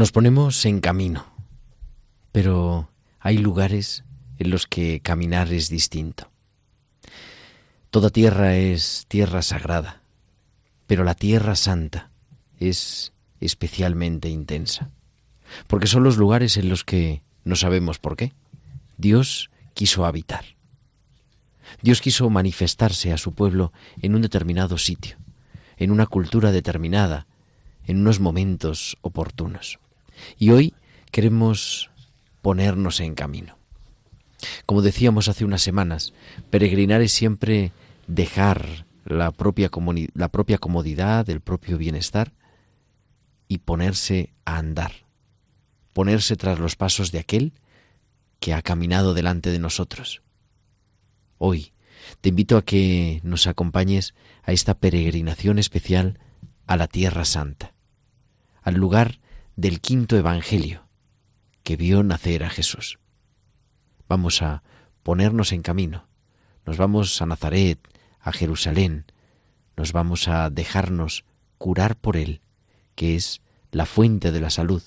Nos ponemos en camino, pero hay lugares en los que caminar es distinto. Toda tierra es tierra sagrada, pero la tierra santa es especialmente intensa, porque son los lugares en los que no sabemos por qué. Dios quiso habitar. Dios quiso manifestarse a su pueblo en un determinado sitio, en una cultura determinada, en unos momentos oportunos. Y hoy queremos ponernos en camino. Como decíamos hace unas semanas, peregrinar es siempre dejar la propia, la propia comodidad, el propio bienestar y ponerse a andar, ponerse tras los pasos de aquel que ha caminado delante de nosotros. Hoy te invito a que nos acompañes a esta peregrinación especial a la Tierra Santa, al lugar del quinto Evangelio que vio nacer a Jesús. Vamos a ponernos en camino, nos vamos a Nazaret, a Jerusalén, nos vamos a dejarnos curar por Él, que es la fuente de la salud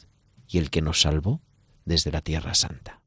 y el que nos salvó desde la Tierra Santa.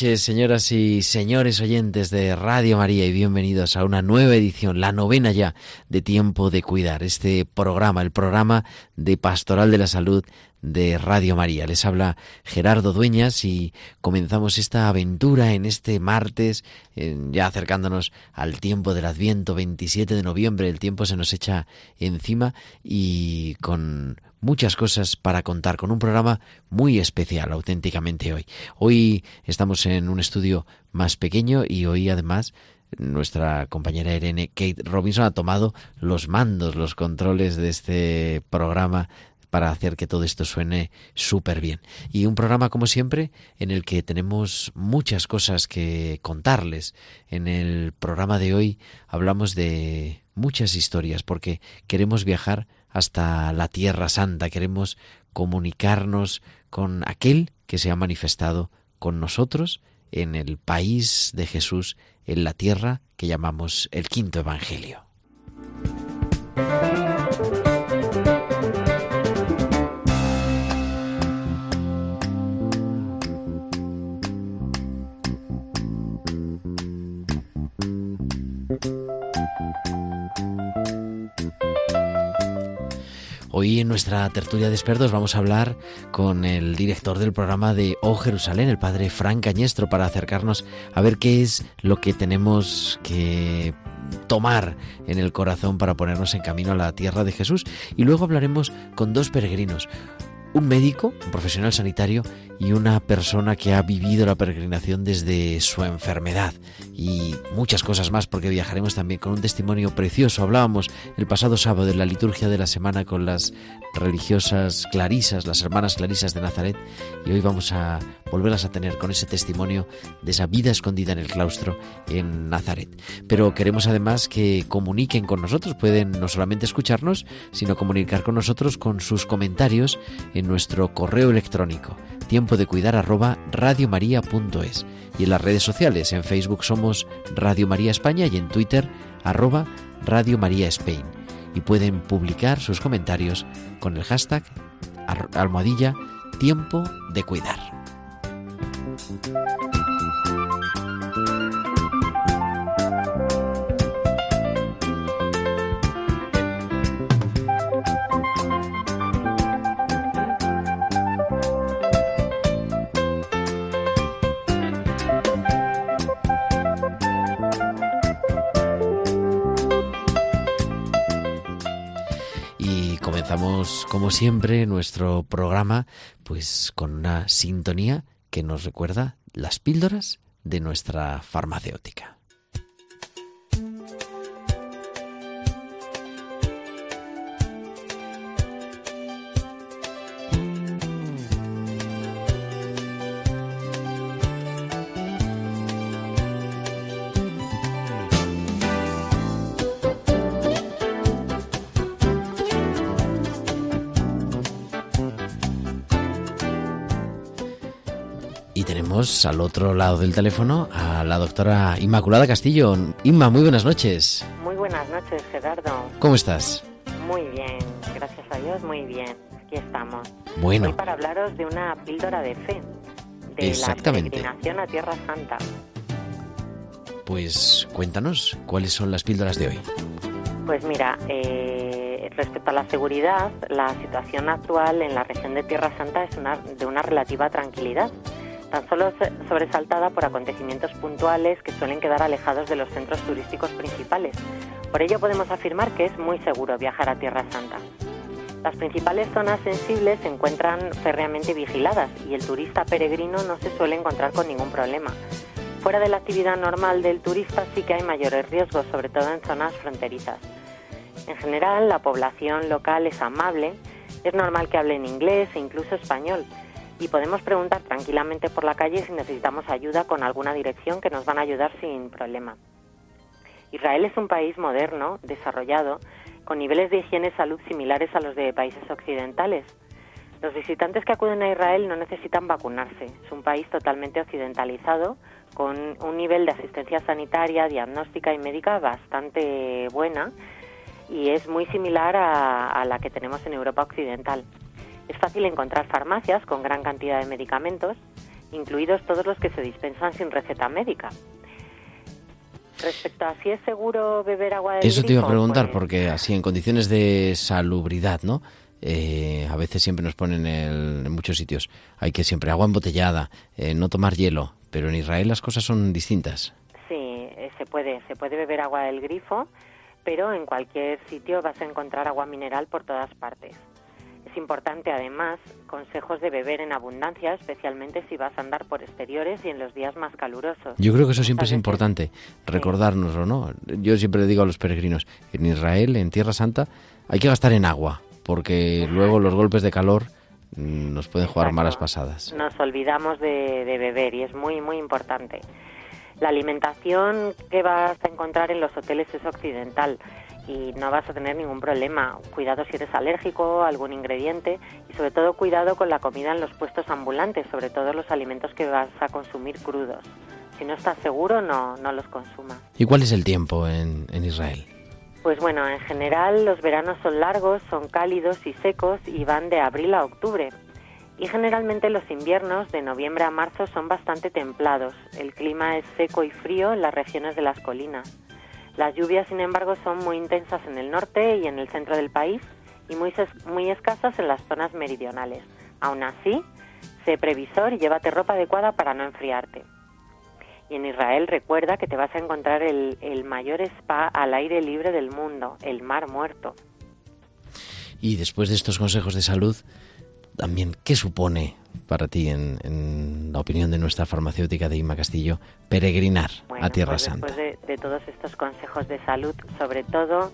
Señoras y señores oyentes de Radio María y bienvenidos a una nueva edición, la novena ya de Tiempo de Cuidar, este programa, el programa de Pastoral de la Salud de Radio María. Les habla Gerardo Dueñas y comenzamos esta aventura en este martes, ya acercándonos al tiempo del Adviento, 27 de noviembre, el tiempo se nos echa encima y con muchas cosas para contar con un programa muy especial auténticamente hoy. Hoy estamos en un estudio más pequeño y hoy además nuestra compañera Irene Kate Robinson ha tomado los mandos, los controles de este programa para hacer que todo esto suene súper bien. Y un programa, como siempre, en el que tenemos muchas cosas que contarles. En el programa de hoy hablamos de muchas historias porque queremos viajar hasta la Tierra Santa, queremos comunicarnos con aquel que se ha manifestado con nosotros en el país de Jesús, en la tierra que llamamos el quinto Evangelio. Hoy en nuestra tertulia de expertos vamos a hablar con el director del programa de Oh Jerusalén, el padre Frank Cañestro, para acercarnos a ver qué es lo que tenemos que tomar en el corazón para ponernos en camino a la tierra de Jesús. Y luego hablaremos con dos peregrinos, un médico, un profesional sanitario y una persona que ha vivido la peregrinación desde su enfermedad y muchas cosas más porque viajaremos también con un testimonio precioso. Hablábamos el pasado sábado en la liturgia de la semana con las religiosas clarisas, las hermanas clarisas de Nazaret y hoy vamos a volverlas a tener con ese testimonio de esa vida escondida en el claustro en Nazaret. Pero queremos además que comuniquen con nosotros, pueden no solamente escucharnos, sino comunicar con nosotros con sus comentarios en nuestro correo electrónico tiempo de cuidar arroba radiomaria.es y en las redes sociales en Facebook somos Radio María España y en Twitter arroba Radio María Spain y pueden publicar sus comentarios con el hashtag almohadilla tiempo de cuidar. Como siempre, nuestro programa, pues con una sintonía que nos recuerda las píldoras de nuestra farmacéutica. Al otro lado del teléfono a la doctora Inmaculada Castillo. Inma, muy buenas noches. Muy buenas noches, Gerardo. ¿Cómo estás? Muy bien, gracias a Dios, muy bien. Aquí estamos. Bueno. Hoy para hablaros de una píldora de fe, de Exactamente. la peregrinación a Tierra Santa. Pues cuéntanos, ¿cuáles son las píldoras de hoy? Pues mira, eh, respecto a la seguridad, la situación actual en la región de Tierra Santa es una, de una relativa tranquilidad tan solo sobresaltada por acontecimientos puntuales que suelen quedar alejados de los centros turísticos principales. Por ello podemos afirmar que es muy seguro viajar a Tierra Santa. Las principales zonas sensibles se encuentran férreamente vigiladas y el turista peregrino no se suele encontrar con ningún problema. Fuera de la actividad normal del turista sí que hay mayores riesgos, sobre todo en zonas fronterizas. En general, la población local es amable, es normal que hablen inglés e incluso español, y podemos preguntar tranquilamente por la calle si necesitamos ayuda con alguna dirección que nos van a ayudar sin problema. Israel es un país moderno, desarrollado, con niveles de higiene y salud similares a los de países occidentales. Los visitantes que acuden a Israel no necesitan vacunarse. Es un país totalmente occidentalizado, con un nivel de asistencia sanitaria, diagnóstica y médica bastante buena y es muy similar a, a la que tenemos en Europa occidental. Es fácil encontrar farmacias con gran cantidad de medicamentos, incluidos todos los que se dispensan sin receta médica. Respecto a si es seguro beber agua del Eso te iba a preguntar, pues porque así en condiciones de salubridad, ¿no? Eh, a veces siempre nos ponen en muchos sitios, hay que siempre agua embotellada, eh, no tomar hielo, pero en Israel las cosas son distintas. Sí, eh, se puede, se puede beber agua del grifo, pero en cualquier sitio vas a encontrar agua mineral por todas partes. Es importante además consejos de beber en abundancia, especialmente si vas a andar por exteriores y en los días más calurosos. Yo creo que eso siempre es importante, recordárnoslo, ¿no? Yo siempre le digo a los peregrinos, en Israel, en Tierra Santa, hay que gastar en agua, porque luego los golpes de calor mm, nos pueden jugar Exacto. malas pasadas. Nos olvidamos de, de beber y es muy, muy importante. La alimentación que vas a encontrar en los hoteles es occidental y no vas a tener ningún problema. Cuidado si eres alérgico a algún ingrediente y sobre todo cuidado con la comida en los puestos ambulantes, sobre todo los alimentos que vas a consumir crudos. Si no estás seguro, no, no los consumas. ¿Y cuál es el tiempo en, en Israel? Pues bueno, en general los veranos son largos, son cálidos y secos y van de abril a octubre. Y generalmente los inviernos de noviembre a marzo son bastante templados. El clima es seco y frío en las regiones de las colinas. Las lluvias, sin embargo, son muy intensas en el norte y en el centro del país y muy, escasas en las zonas meridionales. Aún así, sé previsor y llévate ropa adecuada para no enfriarte. Y en Israel recuerda que te vas a encontrar el mayor spa al aire libre del mundo, el Mar Muerto. Y después de estos consejos de salud, también, ¿qué supone para ti, en, la opinión de nuestra farmacéutica de Ima Castillo, peregrinar a Tierra pues Santa? Después de, todos estos consejos de salud, sobre todo,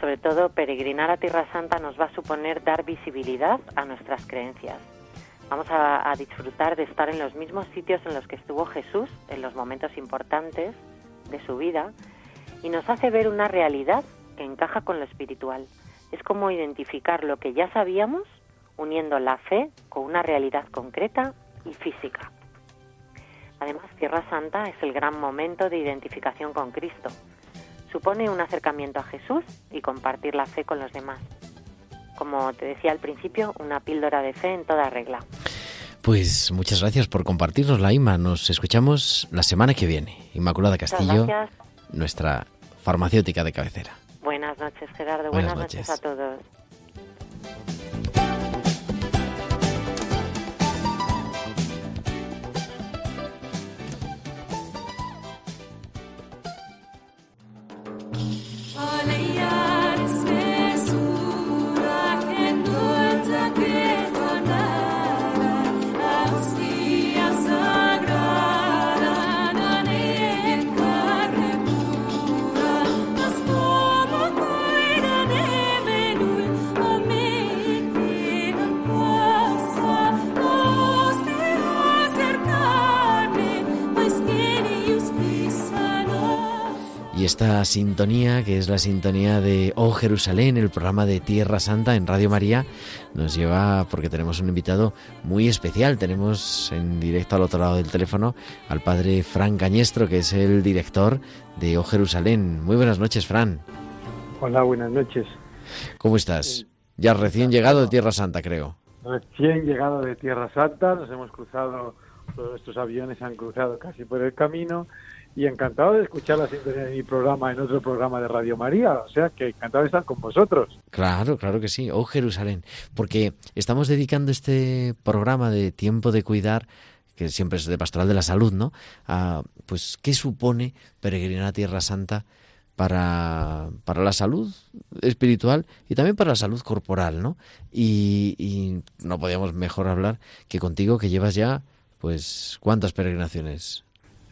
sobre todo peregrinar a Tierra Santa nos va a suponer dar visibilidad a nuestras creencias. Vamos a, a disfrutar de estar en los mismos sitios en los que estuvo Jesús en los momentos importantes de su vida y nos hace ver una realidad que encaja con lo espiritual. Es como identificar lo que ya sabíamos uniendo la fe con una realidad concreta y física. Además, Tierra Santa es el gran momento de identificación con Cristo. Supone un acercamiento a Jesús y compartir la fe con los demás. Como te decía al principio, una píldora de fe en toda regla. Pues muchas gracias por compartirnos la IMA. Nos escuchamos la semana que viene. Inmaculada Castillo, nuestra farmacéutica de cabecera. Buenas noches, Gerardo. Buenas, noches a todos. Esta sintonía, que es la sintonía de Oh Jerusalén, el programa de Tierra Santa en Radio María, nos lleva porque tenemos un invitado muy especial. Tenemos en directo al otro lado del teléfono al padre Fran Cañestro, que es el director de Oh Jerusalén. Muy buenas noches, Fran. Hola, buenas noches. ¿Cómo estás? Ya recién llegado de Tierra Santa, creo. Recién llegado de Tierra Santa, nos hemos cruzado, todos estos aviones han cruzado casi por el camino y encantado de escuchar la sintonía de mi programa en otro programa de Radio María, o sea que encantado de estar con vosotros. Claro, claro que sí, oh Jerusalén, porque estamos dedicando este programa de tiempo de cuidar que siempre es de pastoral de la salud, ¿no? A, pues, ¿qué supone peregrinar a Tierra Santa para, para la salud espiritual y también para la salud corporal, ¿no? Y, y no podíamos mejor hablar que contigo, que llevas ya, pues, ¿cuántas peregrinaciones?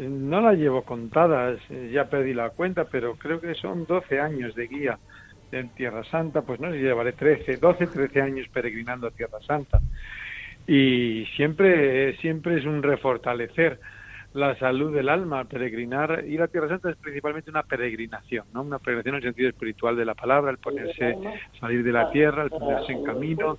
No la llevo contadas, eh, ya perdí la cuenta, pero creo que son 12 años de guía en Tierra Santa, pues no sé, llevaré 13, 12, 13 años peregrinando a Tierra Santa. Y siempre, siempre es un refortalecer la salud del alma, peregrinar. Ir a Tierra Santa es principalmente una peregrinación, ¿no? Una peregrinación en el sentido espiritual de la palabra, el ponerse, salir de la tierra, el ponerse en camino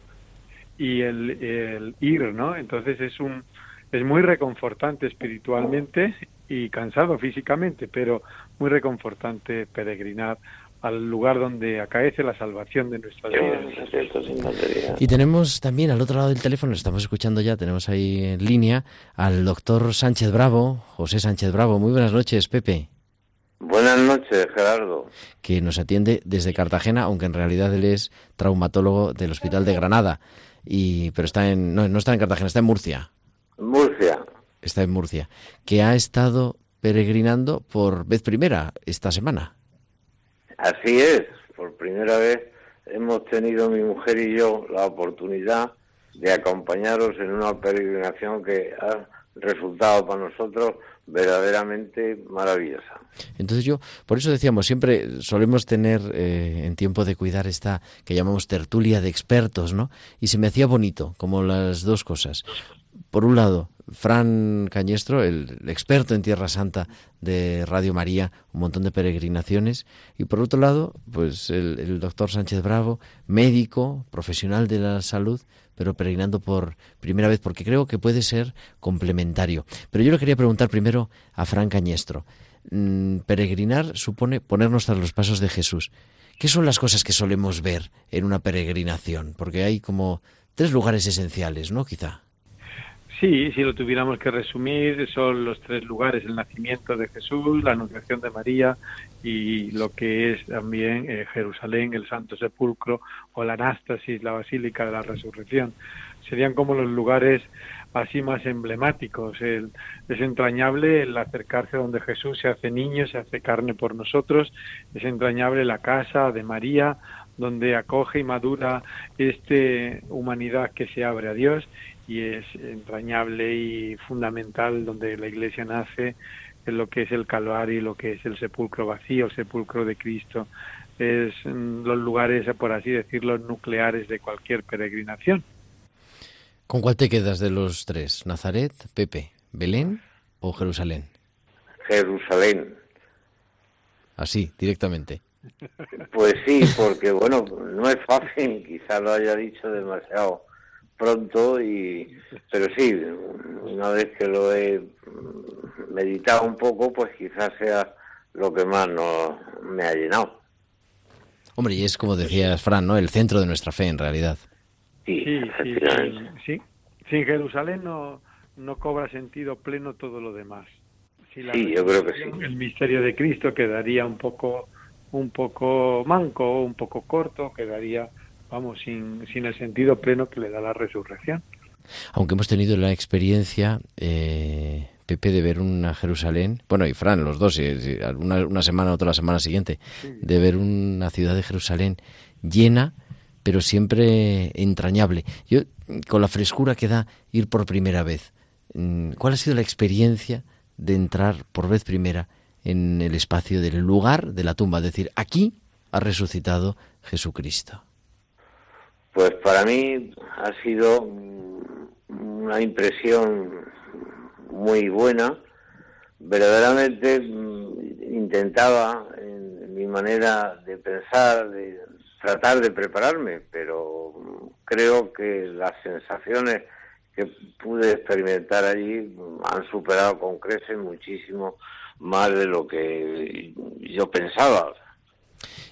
y el, el ir, ¿no? Entonces es un, es muy reconfortante espiritualmente y cansado físicamente, pero muy reconfortante peregrinar al lugar donde acaece la salvación de nuestras vidas. Y tenemos también al otro lado del teléfono, estamos escuchando ya, tenemos ahí en línea al doctor Sánchez Bravo, José Sánchez Bravo. Muy buenas noches, Pepe. Buenas noches, Gerardo. Que nos atiende desde Cartagena, aunque en realidad él es traumatólogo del Hospital de Granada. Y, pero está en, no, no está en Cartagena, está en Murcia. Murcia. Está en Murcia. Que ha estado peregrinando por vez primera esta semana. Así es, por primera vez hemos tenido mi mujer y yo la oportunidad de acompañaros en una peregrinación que ha resultado para nosotros verdaderamente maravillosa. Entonces yo, por eso decíamos, siempre solemos tener eh, en tiempo de cuidar esta que llamamos tertulia de expertos, ¿no? Y se me hacía bonito, como las dos cosas por un lado, Fran Cañestro, el experto en Tierra Santa de Radio María, un montón de peregrinaciones, y por otro lado, pues el, doctor Sánchez Bravo, médico, profesional de la salud, pero peregrinando por primera vez, porque creo que puede ser complementario. Pero yo le quería preguntar primero a Fran Cañestro. Mm, peregrinar supone ponernos tras los pasos de Jesús. ¿Qué son las cosas que solemos ver en una peregrinación? Porque hay como tres lugares esenciales, ¿no? Quizá. Sí, si lo tuviéramos que resumir, son los tres lugares, el nacimiento de Jesús, la anunciación de María y lo que es también eh, Jerusalén, el Santo Sepulcro o la Anástasis, la Basílica de la Resurrección. Serían como los lugares así más emblemáticos. es entrañable el acercarse donde Jesús se hace niño, se hace carne por nosotros, es entrañable la casa de María, donde acoge y madura esta humanidad que se abre a Dios y es entrañable y fundamental donde la Iglesia nace en lo que es el Calvario y lo que es el sepulcro vacío, el sepulcro de Cristo. Es mm, los lugares, por así decirlo, nucleares de cualquier peregrinación. ¿Con cuál te quedas de los tres? ¿Nazaret, Pepe, Belén o Jerusalén? Jerusalén. Así, directamente. Pues sí, porque bueno, no es fácil, quizá lo haya dicho demasiado pronto y pero sí una vez que lo he meditado un poco pues quizás sea lo que más no me ha llenado. Hombre y es como decías Fran no el centro de nuestra fe en realidad. Sí sí, sí, sin Jerusalén no no cobra sentido pleno todo lo demás. Sí yo creo que sí. el misterio de Cristo quedaría un poco un poco manco un poco corto quedaría vamos, sin, sin el sentido pleno que le da la resurrección. Aunque hemos tenido la experiencia, eh, Pepe, de ver una Jerusalén, bueno, y Fran, los dos, una, una semana, otra la semana siguiente, de ver una ciudad de Jerusalén llena, pero siempre entrañable. Yo, con la frescura que da ir por primera vez, mm, ¿cuál ha sido la experiencia de entrar por vez primera en el espacio del lugar de la tumba? Es decir, aquí ha resucitado Jesucristo. Pues para mí ha sido una impresión muy buena. Verdaderamente mm, intentaba en mi manera de pensar, de tratar de prepararme, pero creo que las sensaciones que pude experimentar allí han superado con creces muchísimo más de lo que yo pensaba.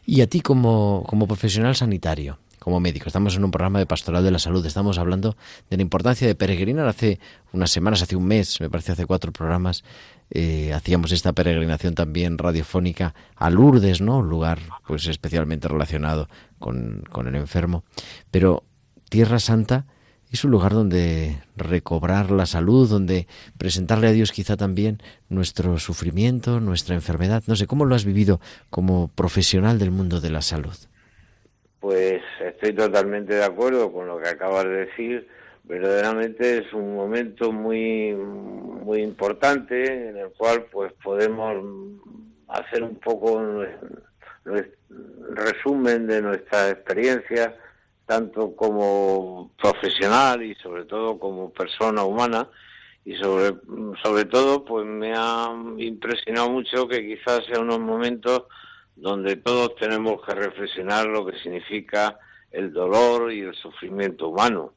¿Y a ti como, como profesional sanitario? Como médico. Estamos en un programa de pastoral de la salud. Estamos hablando de la importancia de peregrinar. Hace unas semanas, hace un mes, me parece hace cuatro programas, eh, hacíamos esta peregrinación también radiofónica a Lourdes, ¿no? Un lugar pues especialmente relacionado con, con el enfermo. Pero Tierra Santa es un lugar donde recobrar la salud, donde presentarle a Dios quizá también nuestro sufrimiento, nuestra enfermedad. No sé, ¿cómo lo has vivido como profesional del mundo de la salud? Pues estoy totalmente de acuerdo con lo que acabas de decir. Verdaderamente es un momento muy muy importante en el cual pues podemos hacer un poco un resumen de nuestra experiencia tanto como profesional y sobre todo como persona humana y sobre sobre todo pues me ha impresionado mucho que quizás sea unos momentos donde todos tenemos que reflexionar lo que significa el dolor y el sufrimiento humano,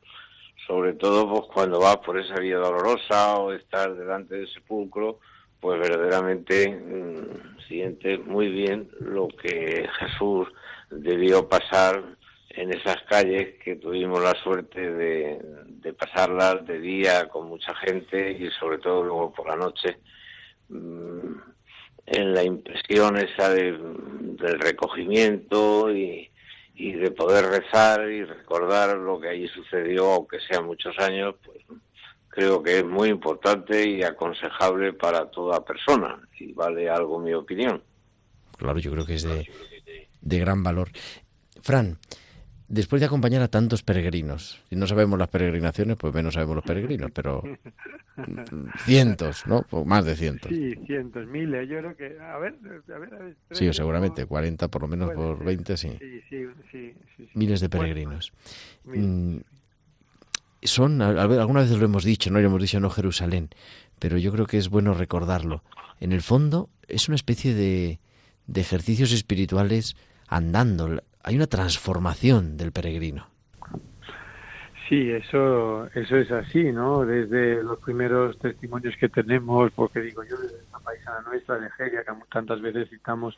sobre todo pues, cuando vas por esa vía dolorosa o estás delante del sepulcro, pues verdaderamente mm, sientes muy bien lo que Jesús debió pasar en esas calles que tuvimos la suerte de, de pasarlas de día con mucha gente y sobre todo luego por la noche. Mm, en la impresión esa del recogimiento y, de poder rezar y recordar lo que allí sucedió, aunque sea muchos años, pues creo que es muy importante y aconsejable para toda persona, y vale algo mi opinión. Claro, yo creo que es de, de gran valor. Fran, después de acompañar a tantos peregrinos, y no sabemos las peregrinaciones, pues menos sabemos los peregrinos, pero cientos, ¿no? O más de cientos. Sí, cientos, miles. Yo creo que, a ver, a ver. A ver sí, seguramente, 40 por lo menos por 20, sí. Sí, sí, sí. Miles de peregrinos. Mm, son, alguna vez lo hemos dicho, no lo hemos dicho no Jerusalén, pero yo creo que es bueno recordarlo. En el fondo es una especie de, de ejercicios espirituales andando hay una transformación del peregrino. Sí, eso, eso es así, ¿no? Desde los primeros testimonios que tenemos, porque digo yo, desde la paisana nuestra de Geria, que tantas veces citamos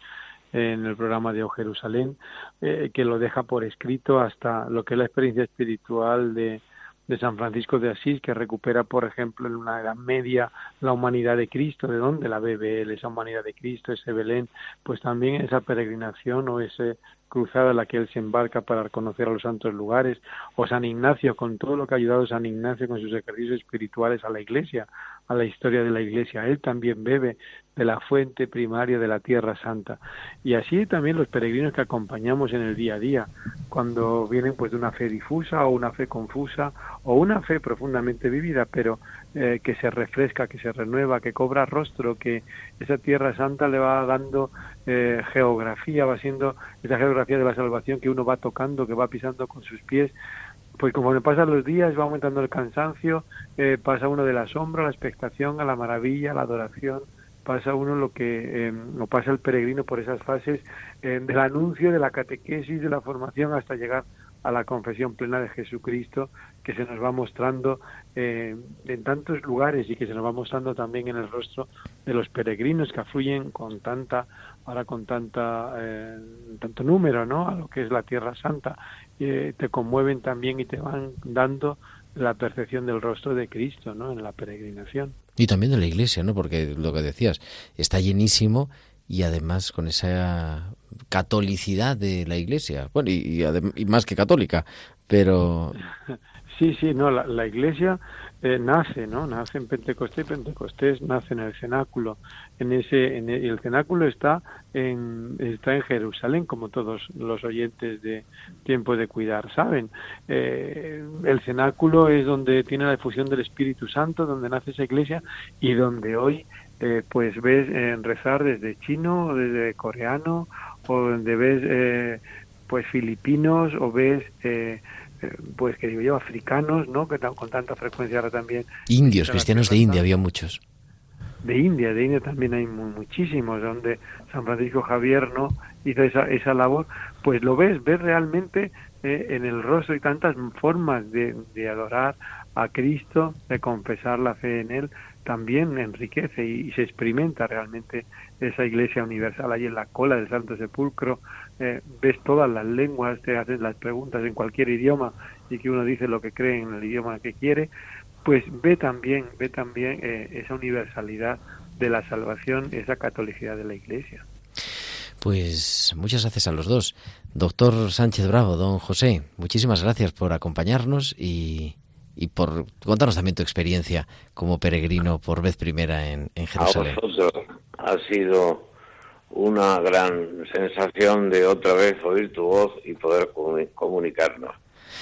en el programa de O Jerusalén, eh, que lo deja por escrito hasta lo que es la experiencia espiritual de, de San Francisco de Asís, que recupera, por ejemplo, en una Edad Media la humanidad de Cristo, de dónde la bebe él, esa humanidad de Cristo, ese Belén, pues también esa peregrinación o ese cruzada en la que él se embarca para conocer a los santos lugares, o San Ignacio, con todo lo que ha ayudado San Ignacio con sus ejercicios espirituales a la Iglesia, a la historia de la Iglesia. Él también bebe de la fuente primaria de la Tierra Santa. Y así también los peregrinos que acompañamos en el día a día, cuando vienen pues de una fe difusa o una fe confusa o una fe profundamente vivida, pero eh, que se refresca, que se renueva, que cobra rostro, que esa Tierra Santa le va dando eh, geografía, va siendo esa geografía de la salvación que uno va tocando, que va pisando con sus pies, pues como le pasan los días va aumentando el cansancio, eh, pasa uno de la sombra a la expectación, a la maravilla, a la adoración, pasa uno lo que eh, pasa el peregrino por esas fases eh, del anuncio, de la catequesis, de la formación hasta llegar a la confesión plena de Jesucristo que se nos va mostrando eh, en tantos lugares y que se nos va mostrando también en el rostro de los peregrinos que afluyen con tanta ahora con tanta eh, tanto número no a lo que es la Tierra Santa eh, te conmueven también y te van dando la percepción del rostro de Cristo no en la peregrinación. Y también de la Iglesia no porque lo que decías está llenísimo y además con esa catolicidad de la Iglesia, bueno, y, y, más que católica, pero... Sí, sí, no, la, la Iglesia eh, nace, ¿no? Nace en Pentecostés, Pentecostés nace en el cenáculo, en ese, en el, cenáculo está en, está en Jerusalén, como todos los oyentes de Tiempo de Cuidar saben. Eh, el cenáculo es donde tiene la difusión del Espíritu Santo, donde nace esa iglesia y donde hoy eh, pues ves en rezar desde chino, desde coreano o donde ves eh, pues filipinos o ves eh, eh, pues que digo yo africanos no que con tanta frecuencia ahora también indios cristianos de India había muchos. De India de India también hay muchísimos donde San Francisco Javier no hizo esa esa labor. Pues lo ves ves realmente en el rostro y tantas formas de, de adorar a Cristo de confesar la fe en él también enriquece y, se experimenta realmente esa iglesia universal ahí en la cola del Santo Sepulcro, eh, ves todas las lenguas, te hacen las preguntas en cualquier idioma y que uno dice lo que cree en el idioma que quiere, pues ve también, ve también eh, esa universalidad de la salvación, esa catolicidad de la iglesia. Pues muchas gracias a los dos. Doctor Sánchez Bravo, don José, muchísimas gracias por acompañarnos y, y por contarnos también tu experiencia como peregrino por vez primera en, Jerusalén. A vosotros ha sido una gran sensación de otra vez oír tu voz y poder comunicarnos.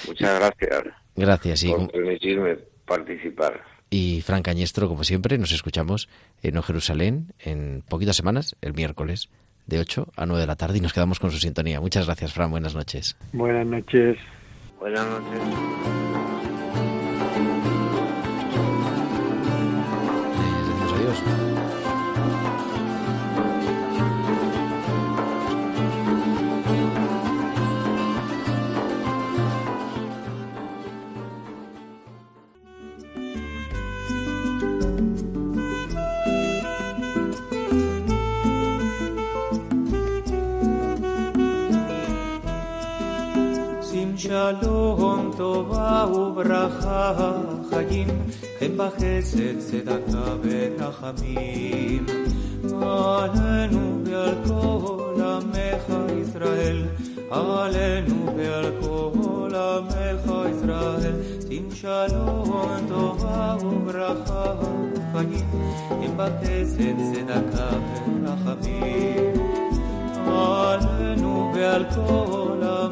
Muchas gracias. Gracias. por permitirme participar. Y Fran Cañestro, como siempre, nos escuchamos en Jerusalén en poquitas semanas, el miércoles, de 8 a 9 de la tarde, y nos quedamos con su sintonía. Muchas gracias, Fran. Buenas noches. Buenas noches. Buenas noches. שלום טובה וברכה חיים הם בחסד צדקה ורחמים עלינו ועל כל עמך ישראל עלינו ועל כל עמך ישראל שים שלום טובה וברכה חיים הם בחסד צדקה ורחמים עלינו ועל כל עמך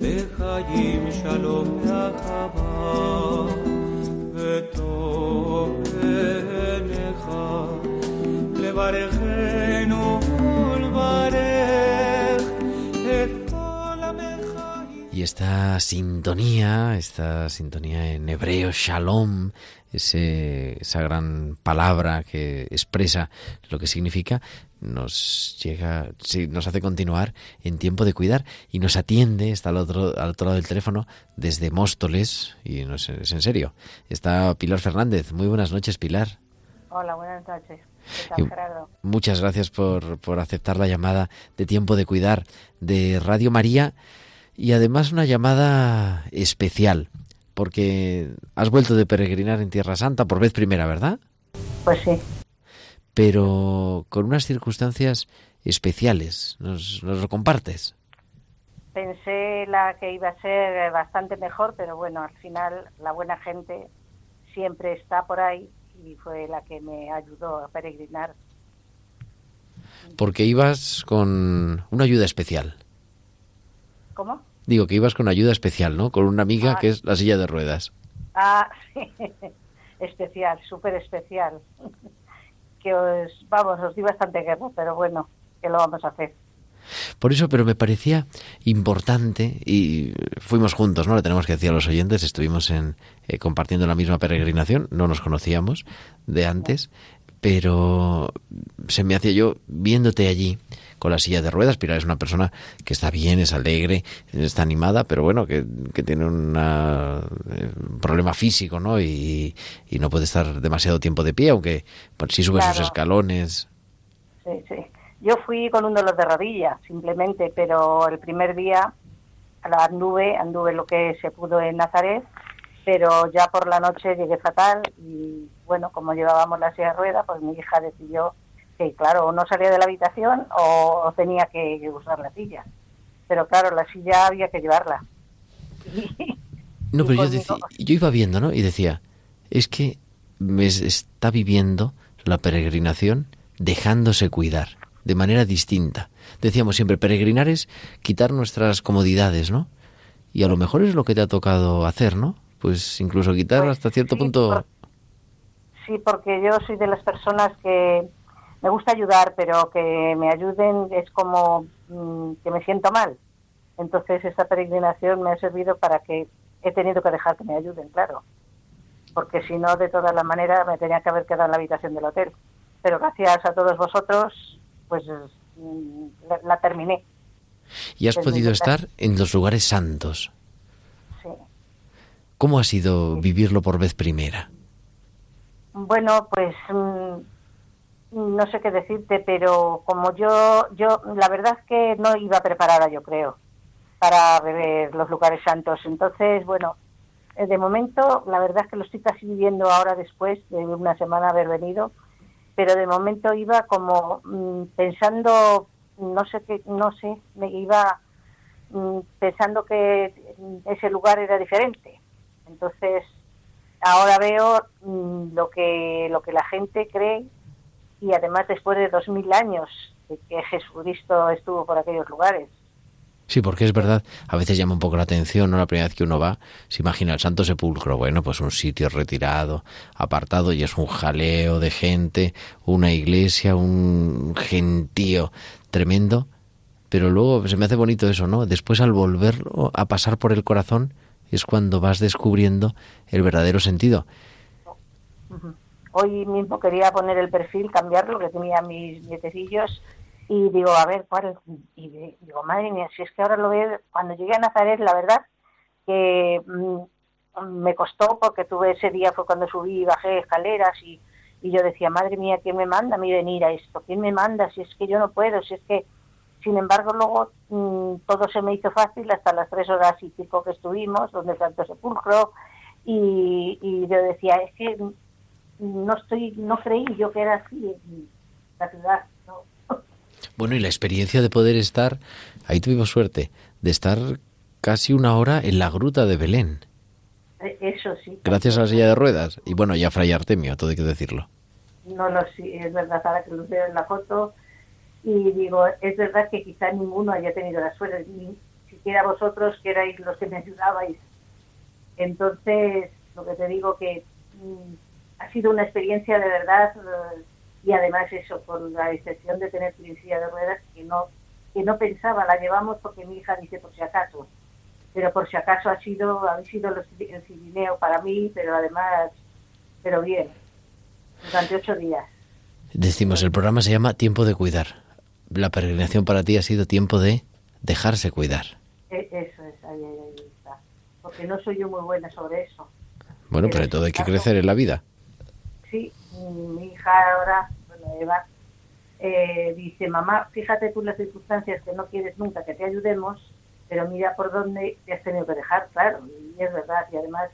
וחיים שלום ואחווה, וטוב בעיניך לברכנו ולברך את כל עמך Y esta sintonía, esta sintonía en hebreo, shalom, ese, esa gran palabra que expresa lo que significa, nos llega, sí, nos hace continuar en tiempo de cuidar y nos atiende, está al otro, al otro lado del teléfono desde Móstoles, y no es, es en serio, está Pilar Fernández. Muy buenas noches, Pilar. Hola, buenas noches. ¿Qué Y tal, Gerardo? Muchas gracias por, por aceptar la llamada de tiempo de cuidar de Radio María y además una llamada especial porque has vuelto de peregrinar en Tierra Santa por vez primera, ¿verdad? Pues sí, Pero con unas circunstancias especiales. ¿Nos, nos lo compartes? pensé la que iba a ser bastante mejor, pero bueno, al final la buena gente siempre está por ahí y fue la que me ayudó a peregrinar. Porque ibas con una ayuda especial. ¿Cómo? Digo que ibas con ayuda especial, ¿no? Con una amiga Ah. que es la silla de ruedas. Ah, sí, especial, súper especial. Que os, vamos, os di bastante guerra, pero bueno, que lo vamos a hacer. Por eso, pero me parecía importante y fuimos juntos, ¿no? Le tenemos que decir a los oyentes, estuvimos en, eh, compartiendo la misma peregrinación, no nos conocíamos de antes, pero se me hacía yo viéndote allí con la silla de ruedas. Pilar es una persona que está bien, es alegre, está animada, pero bueno, que, que tiene una, eh, un problema físico, ¿no? Y, y no puede estar demasiado tiempo de pie, aunque pues, sí sube sus escalones. Sí, sí. Yo fui con un dolor de rodilla, simplemente, pero el primer día anduve, anduve lo que se pudo en Nazaret, pero ya por la noche llegué fatal y bueno, como llevábamos la silla de rueda, pues mi hija decidió que claro, o no salía de la habitación o, o tenía que usar la silla. Pero claro, la silla había que llevarla. No, pero yo, decía, yo iba viendo, ¿no? Y decía, es que me es- está viviendo la peregrinación dejándose cuidar de manera distinta. Decíamos siempre, peregrinar es quitar nuestras comodidades, ¿no? Y a lo mejor es lo que te ha tocado hacer, ¿no? Pues incluso quitar Pues hasta cierto sí, punto... por- Sí, porque yo soy de las personas que me gusta ayudar, pero que me ayuden es como mm, que me siento mal. Entonces esta peregrinación me ha servido para que he tenido que dejar que me ayuden, claro. Porque si no, de todas las maneras, me tenía que haber quedado en la habitación del hotel. Pero gracias a todos vosotros, pues mm, la, la terminé. Y has podido estar en los lugares santos. Sí. ¿Cómo ha sido vivirlo por vez primera? Bueno, pues mm, no sé qué decirte, pero como yo, yo, la verdad es que no iba preparada, yo creo, para ver los lugares santos. Entonces, bueno, eh, de momento, la verdad es que lo estoy casi viviendo ahora después de una semana haber venido, pero de momento iba como mm, pensando, no sé qué, no sé, me iba mm, pensando que ese lugar era diferente. Entonces, ahora veo mm, lo que lo que la gente cree y además después de dos mil años de que Jesucristo estuvo por aquellos lugares. Sí, porque es verdad, a veces llama un poco la atención, ¿no? La primera vez que uno va, se imagina el Santo Sepulcro, bueno, pues un sitio retirado, apartado, y es un jaleo de gente, una iglesia, un gentío tremendo, pero luego se me hace bonito eso, ¿no? Después al volverlo a pasar por el corazón es cuando vas descubriendo el verdadero sentido. Hoy mismo quería poner el perfil, cambiarlo, que tenía mis nietecillos, y digo, a ver, ¿cuál? Y digo, madre mía, si es que ahora lo veo, cuando llegué a Nazaret, la verdad que mm, me costó porque tuve ese día, fue cuando subí y bajé escaleras y, y yo decía, madre mía, ¿quién me manda a mí venir a esto? ¿Quién me manda? Si es que yo no puedo, si es que... Sin embargo, luego mm, todo se me hizo fácil hasta las tres horas y pico que estuvimos, donde el Sepulcro, y, y yo decía, es que no estoy, no creí yo que era así en la ciudad. ¿no? Bueno, y la experiencia de poder estar, ahí tuvimos suerte, de estar casi una hora en la gruta de Belén, E- Eso sí. gracias a la silla de ruedas, y bueno, ya Fray Artemio, todo hay que decirlo. No, no, sí, es verdad, ahora que lo veo en la foto, y digo, es verdad que quizá ninguno haya tenido la suerte, ni siquiera vosotros que erais los que me ayudabais. Entonces, lo que te digo que mm, ha sido una experiencia de verdad, eh, y además eso, por la excepción de tener silla de ruedas, que no, que no pensaba, la llevamos porque mi hija dice por si acaso, pero por si acaso ha sido, ha sido los- el Cirineo para mí, pero además, pero bien, durante ocho días. Decimos, el programa se llama Tiempo de Cuidar. La peregrinación para ti ha sido tiempo de dejarse cuidar. E- Eso es, ahí, ahí, ahí está. Porque no soy yo muy buena sobre eso. Bueno, Pero pero todo hay que crecer en la vida. Sí, mi hija ahora, bueno, Eva, eh, dice, mamá, fíjate tú las circunstancias que no quieres nunca que te ayudemos, pero mira por dónde te has tenido que dejar, claro, y es verdad, y además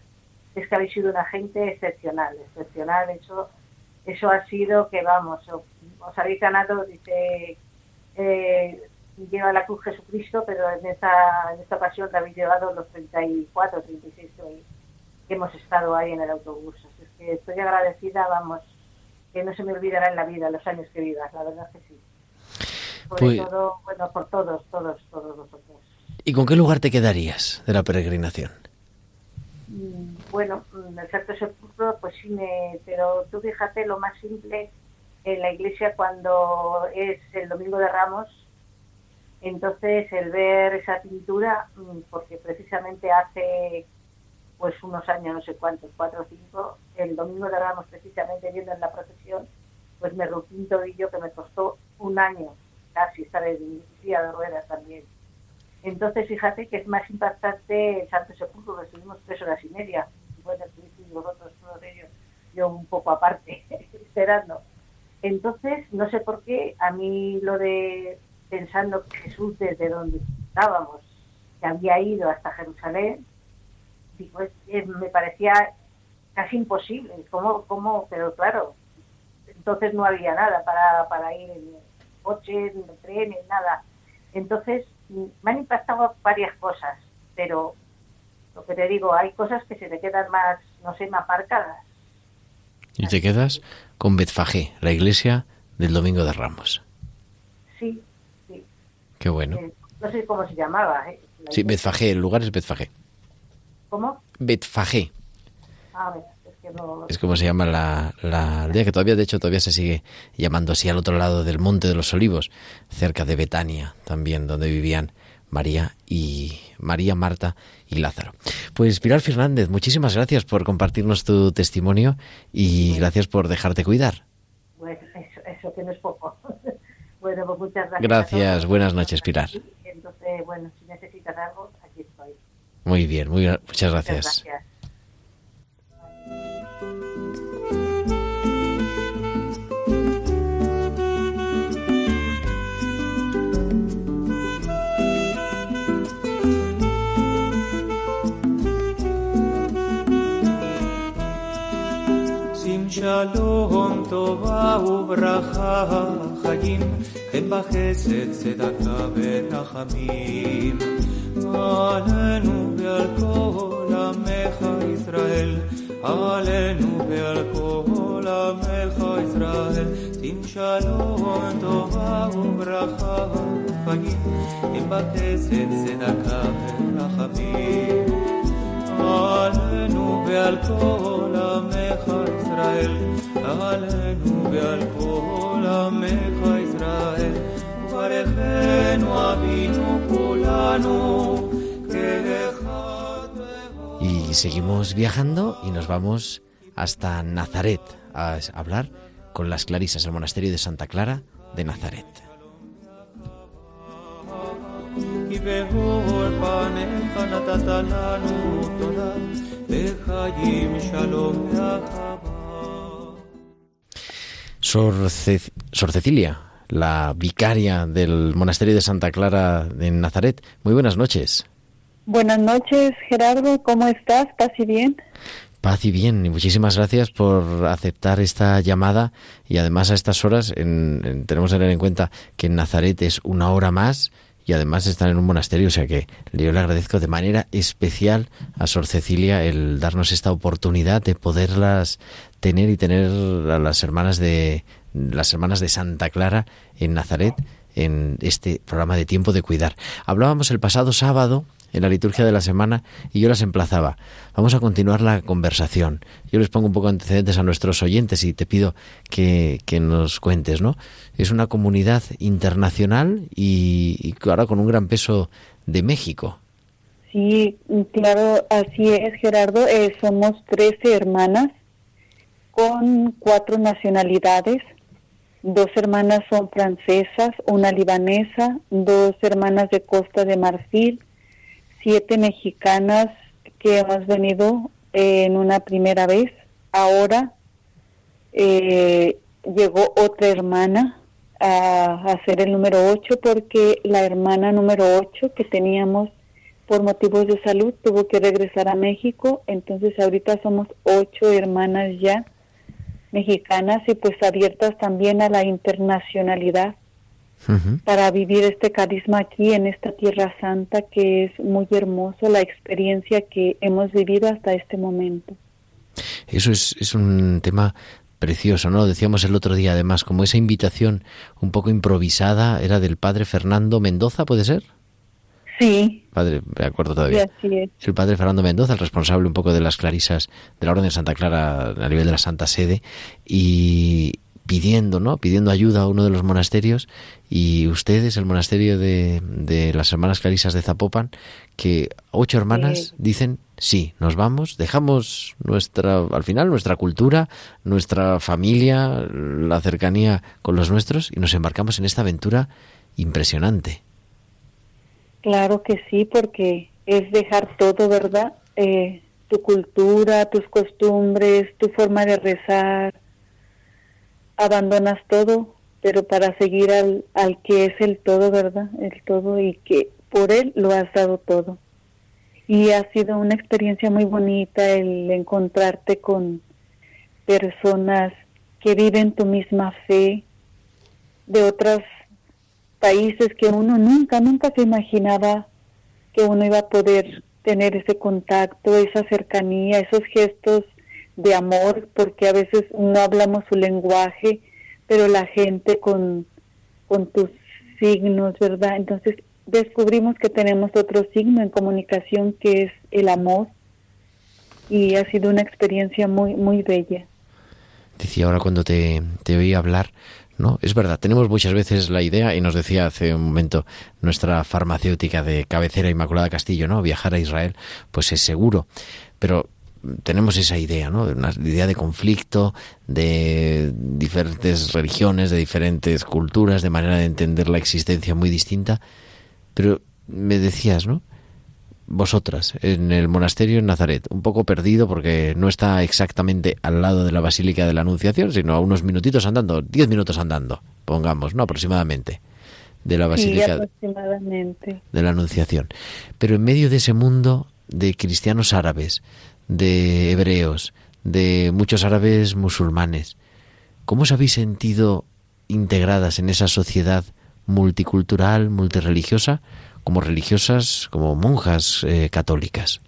es que habéis sido una gente excepcional, excepcional, eso, eso ha sido que vamos, os habéis ganado, dice, eh, lleva la cruz Jesucristo, pero en esta, en esta ocasión la habéis llevado los 34, 36 que hoy- que hemos estado ahí en el autobús. Así que estoy agradecida, vamos, que no se me olvidará en la vida los años que vivas, la verdad que sí. Sobre Pues- todo, bueno, por todos, todos, todos vosotros. ¿Y con qué lugar te quedarías de la peregrinación? Mm, Bueno, el Santo Sepulcro, pues sí, me, pero tú fíjate lo más simple en la iglesia cuando es el Domingo de Ramos, entonces el ver esa pintura, mm, porque precisamente hace pues unos años, no sé cuántos, cuatro o cinco, el Domingo de Ramos precisamente viendo en la procesión, pues me rompí un tobillo que me costó un año casi estar en silla de ruedas también. Entonces, fíjate que es más impactante el Santo Sepulcro, que estuvimos tres horas y media. Bueno, estuvisteis vosotros todos ellos, yo un poco aparte, esperando. Entonces, no sé por qué, a mí lo de pensando que Jesús desde donde estábamos, que había ido hasta Jerusalén, digo, es- es- me parecía casi imposible. ¿Cómo, cómo? Pero claro, entonces no había nada para, para ir en coche, en tren, en nada. Entonces, me han impactado varias cosas, pero lo que te digo, hay cosas que se te quedan más, no sé, más marcadas. Y te quedas con Betfagé, la iglesia del Domingo de Ramos. Sí, sí. Qué bueno. Eh, no sé cómo se llamaba. ¿eh? Sí. Betfagé, el lugar es Betfagé. ¿Cómo? Betfagé A ver, es que no... es como se llama la, la aldea, que todavía, de hecho, todavía se sigue llamando así al otro lado del Monte de los Olivos, cerca de Betania, también, donde vivían María y María, Marta y Lázaro. Pues Pilar Fernández, muchísimas gracias por compartirnos tu testimonio y gracias por dejarte cuidar. Bueno, eso, eso que no es poco. bueno, pues muchas gracias. Gracias, buenas noches, Pilar. Entonces, bueno, si necesitas algo, aquí estoy. Muy bien, muy, muchas Muchas gracias. gracias. שים שלום, טובה וברכה, חיים, חן בחסד, צדקה ורחמים. עלינו ועל כל עמך ישראל, עלינו ועל כל עמך ישראל. שים שלום, טובה וברכה, חיים, חן בחסד, צדקה ורחמים. עלינו ועל כל עמך ישראל, עלינו ועל כל עמך ישראל, Y seguimos viajando y nos vamos hasta Nazaret a hablar con las clarisas, el monasterio de Santa Clara de Nazaret. Sor, Sor Cecilia la vicaria del monasterio de Santa Clara de Nazaret. Muy buenas noches. Buenas noches, Gerardo. ¿Cómo estás? ¿Estás y bien? Paz y bien, y muchísimas gracias por aceptar esta llamada y además a estas horas en- en- tenemos que tener en cuenta que en Nazaret es una hora más y además están en un monasterio, o sea que yo le agradezco de manera especial a Sor Cecilia el darnos esta oportunidad de poderlas tener y tener a las hermanas de las hermanas de Santa Clara en Nazaret en este programa de tiempo de cuidar. Hablábamos el pasado sábado en la liturgia de la semana y yo las emplazaba. Vamos a continuar la conversación. Yo les pongo un poco antecedentes a nuestros oyentes y te pido que, que nos cuentes, ¿no? Es una comunidad internacional y, y ahora con un gran peso de México. Sí, claro, así es, Gerardo. Eh, somos 13 hermanas con cuatro nacionalidades. Dos hermanas son francesas, una libanesa, dos hermanas de Costa de Marfil, siete mexicanas que hemos venido eh, en una primera vez. Ahora eh, llegó otra hermana a, hacer el número 8 porque la hermana número 8 que teníamos por motivos de salud tuvo que regresar a México. Entonces ahorita somos ocho hermanas ya mexicanas y pues abiertas también a la internacionalidad para vivir este carisma aquí en esta Tierra Santa que es muy hermoso la experiencia que hemos vivido hasta este momento. Eso es, es un tema precioso, ¿no? Decíamos el otro día, además, como esa invitación un poco improvisada era del padre Fernando Mendoza, ¿puede ser? Sí. Padre, me acuerdo todavía. El padre Fernando Mendoza, el responsable un poco de las clarisas de la Orden de Santa Clara a nivel de la Santa Sede, y, pidiendo, ¿no? Pidiendo ayuda a uno de los monasterios y ustedes, el monasterio de, de las hermanas clarisas de Zapopan, que ocho hermanas dicen sí, nos vamos, dejamos nuestra, al final nuestra cultura, nuestra familia, la cercanía con los nuestros y nos embarcamos en esta aventura impresionante. Claro que sí, porque es dejar todo, ¿verdad? Eh, tu cultura, tus costumbres, tu forma de rezar, abandonas todo, pero para seguir al, al que es el todo, ¿verdad? El todo y que por él lo has dado todo. Y ha sido una experiencia muy bonita el encontrarte con personas que viven tu misma fe, de otros países que uno nunca, nunca se imaginaba que uno iba a poder tener ese contacto, esa cercanía, esos gestos de amor, porque a veces no hablamos su lenguaje, pero la gente con, con tus signos, ¿verdad? Entonces descubrimos que tenemos otro signo en comunicación que es el amor y ha sido una experiencia muy, muy bella. Decía ahora cuando te, te oí hablar, ¿no? Es verdad, tenemos muchas veces la idea, y nos decía hace un momento nuestra farmacéutica de cabecera Inmaculada Castillo, ¿no? Viajar a Israel, pues es seguro. Pero tenemos esa idea, ¿no? Una idea de conflicto, de diferentes religiones, de diferentes culturas, de manera de entender la existencia muy distinta. Pero me decías, ¿no? Vosotras, en el monasterio en Nazaret, un poco perdido porque no está exactamente al lado de la Basílica de la Anunciación, sino a unos minutitos andando, diez minutos andando, pongamos, ¿no? Aproximadamente de la Basílica de la Anunciación. Pero en medio de ese mundo de cristianos árabes, de hebreos, de muchos árabes musulmanes. ¿Cómo os habéis sentido integradas en esa sociedad multicultural, multireligiosa, como religiosas, como monjas eh, católicas?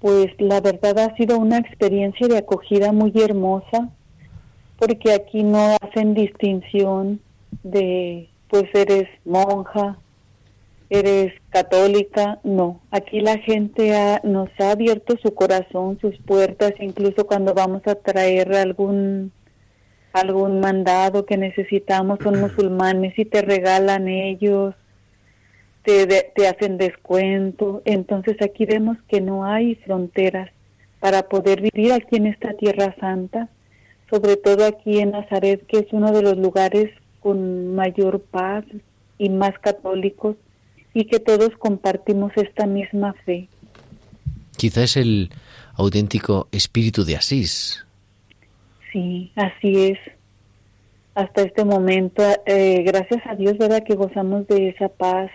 Pues la verdad ha sido una experiencia de acogida muy hermosa, porque aquí no hacen distinción de, pues eres monja, eres católica, no. Aquí la gente nos ha abierto su corazón, sus puertas, incluso cuando vamos a traer algún algún mandado que necesitamos, son musulmanes y te regalan ellos, te, te hacen descuento. Entonces aquí vemos que no hay fronteras para poder vivir aquí en esta tierra santa, sobre todo aquí en Nazaret, que es uno de los lugares con mayor paz y más católicos y que todos compartimos esta misma fe. Quizá es el auténtico espíritu de Asís. Sí, así es. Hasta este momento, eh, gracias a Dios, ¿verdad? Que gozamos de esa paz.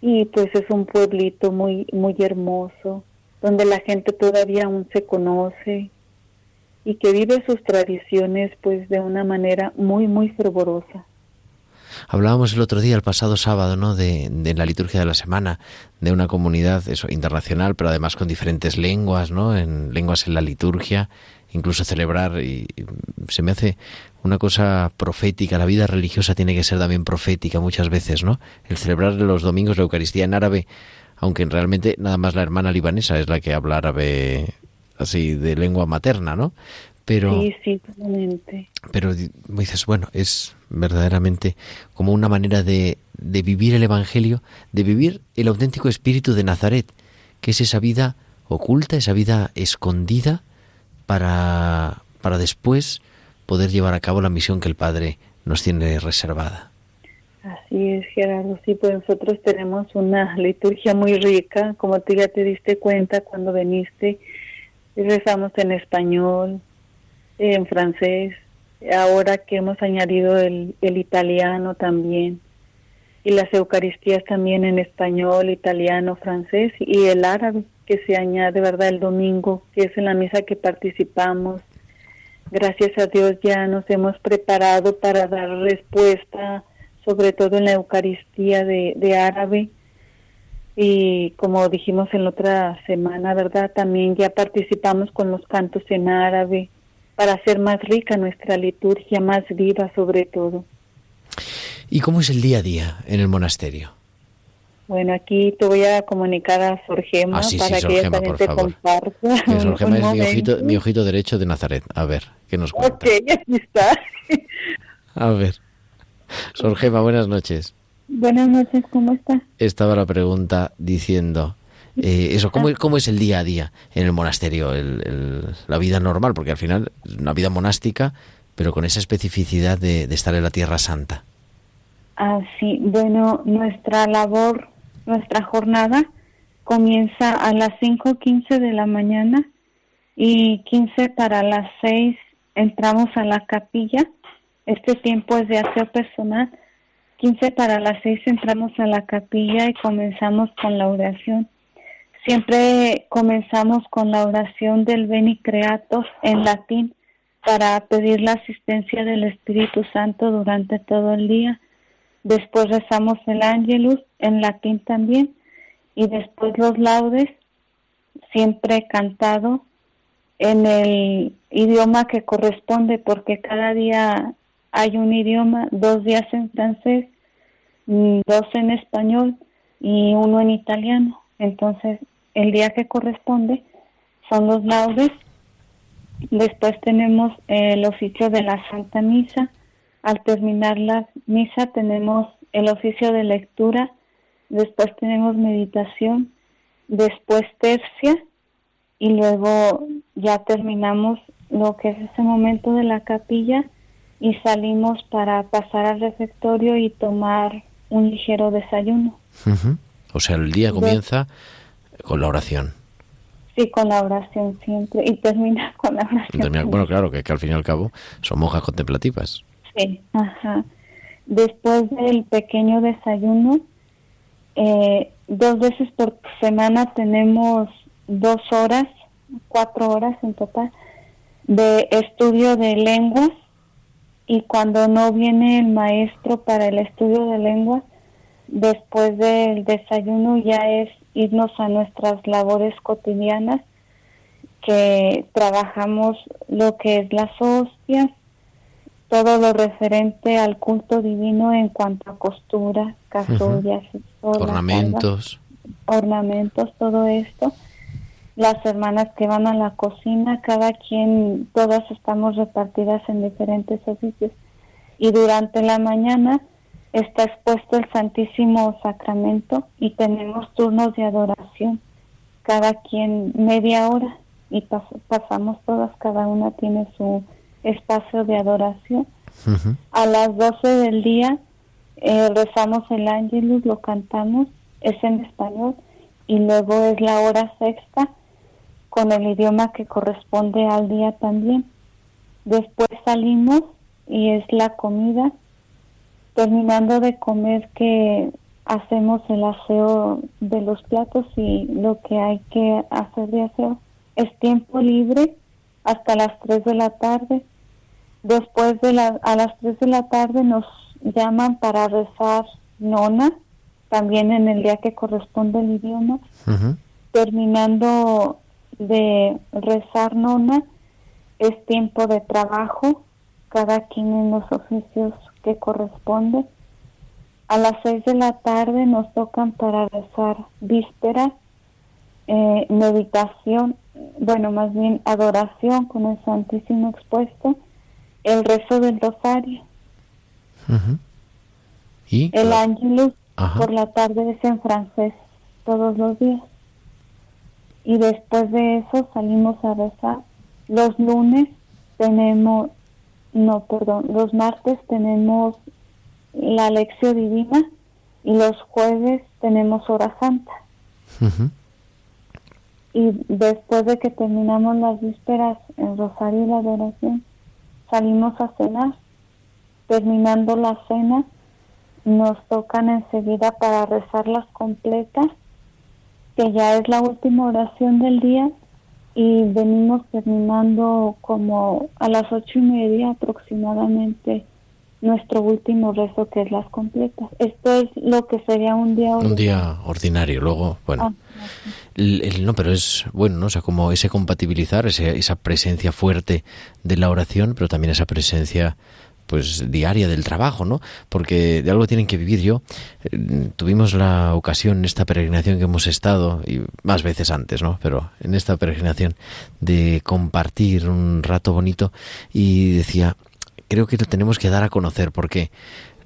Y pues es un pueblito muy, muy hermoso, donde la gente todavía aún se conoce y que vive sus tradiciones pues de una manera muy, muy fervorosa. Hablábamos el otro día, el pasado sábado, ¿no? De, la liturgia de la semana, de una comunidad eso, internacional, pero además con diferentes lenguas, ¿no? En lenguas en la liturgia, incluso celebrar y, se me hace una cosa profética. La vida religiosa tiene que ser también profética muchas veces, ¿no? El celebrar los domingos la Eucaristía en árabe, aunque realmente nada más la hermana libanesa es la que habla árabe así de lengua materna, ¿no? Pero, sí, sí, totalmente. Pero dices, bueno, es verdaderamente como una manera de, de vivir el Evangelio, de vivir el auténtico espíritu de Nazaret, que es esa vida oculta, esa vida escondida para, para después poder llevar a cabo la misión que el Padre nos tiene reservada. Así es, Gerardo. Sí, pues nosotros tenemos una liturgia muy rica, como tú ya te diste cuenta cuando viniste. Rezamos en español, en francés, ahora que hemos añadido el, el italiano también, y las Eucaristías también en español, italiano, francés, y el árabe que se añade, ¿verdad? El domingo, que es en la misa que participamos. Gracias a Dios ya nos hemos preparado para dar respuesta sobre todo en la Eucaristía de, árabe. Y como dijimos en la otra semana, ¿verdad? También ya participamos con los cantos en árabe para hacer más rica nuestra liturgia, más viva sobre todo. ¿Y cómo es el día a día en el monasterio? Bueno, aquí te voy a comunicar a Sorgema ah, para que ella también te comparta. Sorgema es mi ojito, mi ojito, derecho de Nazaret. A ver, ¿qué nos cuenta? Ok, aquí está. a ver. Sorgema, buenas noches. Buenas noches, ¿cómo está? Estaba la pregunta diciendo, eh, eso, ¿cómo, ¿cómo, es el día a día en el monasterio? la vida normal, porque al final es una vida monástica, pero con esa especificidad de, estar en la Tierra Santa. Ah, sí, bueno, nuestra labor, nuestra jornada comienza a las 5.15 de la mañana y 15 para las 6 entramos a la capilla este tiempo es de aseo personal. 15 para las 6 entramos a la capilla y comenzamos con la oración. Siempre comenzamos con la oración del Beni Creator en latín para pedir la asistencia del Espíritu Santo durante todo el día. Después rezamos el Ángelus en latín también y después los laudes, siempre cantado en el idioma que corresponde porque cada día hay un idioma, dos días en francés, mm, dos en español y uno en italiano. Entonces, el día que corresponde son los laudes. Después tenemos el oficio de la Santa Misa. Al terminar la misa tenemos el oficio de lectura. Después tenemos meditación. Después tercia. Y luego ya terminamos lo que es ese momento de la capilla y salimos para pasar al refectorio y tomar un ligero desayuno. O sea, el día comienza con la oración. Sí, con la oración siempre y termina con la oración. bueno, claro, que, al fin y al cabo son monjas contemplativas. Ajá. Después del pequeño desayuno, eh, dos veces por semana tenemos dos horas, cuatro horas en total, de estudio de lenguas y cuando no viene el maestro para el estudio de lengua, después del desayuno ya es irnos a nuestras labores cotidianas, que trabajamos lo que es las hostias, todo lo referente al culto divino en cuanto a costura, casullas, ornamentos, ornamentos, todo esto. Las hermanas que van a la cocina, cada quien, todas estamos repartidas en diferentes oficios. Y durante la mañana está expuesto el Santísimo Sacramento y tenemos turnos de adoración, cada quien media hora y pasamos todas, cada una tiene su espacio de adoración. A las 12 del día eh, rezamos el ángelus, lo cantamos, es en español, y luego es la hora sexta con el idioma que corresponde al día también. Después salimos y es la comida. Terminando de comer que hacemos el aseo de los platos y lo que hay que hacer de aseo. Es tiempo libre hasta las 3 de la tarde. Después de la, a las 3 de la tarde nos llaman para rezar nona, también en el día que corresponde el idioma. Terminando de rezar nona es tiempo de trabajo, cada quien en los oficios que corresponde. A las seis de la tarde nos tocan para rezar víspera, eh, meditación, bueno, más bien adoración con el Santísimo expuesto, el rezo del rosario. El ángelus Ajá. por la tarde es en francés todos los días. Y después de eso salimos a rezar. Los lunes tenemos, no, perdón, los martes tenemos la lección divina y los jueves tenemos hora santa. Y después de que terminamos las vísperas, el rosario y la adoración, salimos a cenar. Terminando la cena, nos tocan enseguida para rezar las completas, que ya es la última oración del día, y venimos terminando como a las ocho y media aproximadamente nuestro último rezo, que es las completas. Esto es lo que sería un día Un día ordinario, luego, bueno. Ah, El- el- no, pero es bueno, ¿no? O sea, como ese compatibilizar, ese- esa presencia fuerte de la oración, pero también esa presencia pues diaria del trabajo, ¿no? Porque de algo tienen que vivir yo. eh, Tuvimos la ocasión en esta peregrinación que hemos estado, y más veces antes, ¿no? Pero en esta peregrinación, de compartir un rato bonito y decía, creo que lo tenemos que dar a conocer porque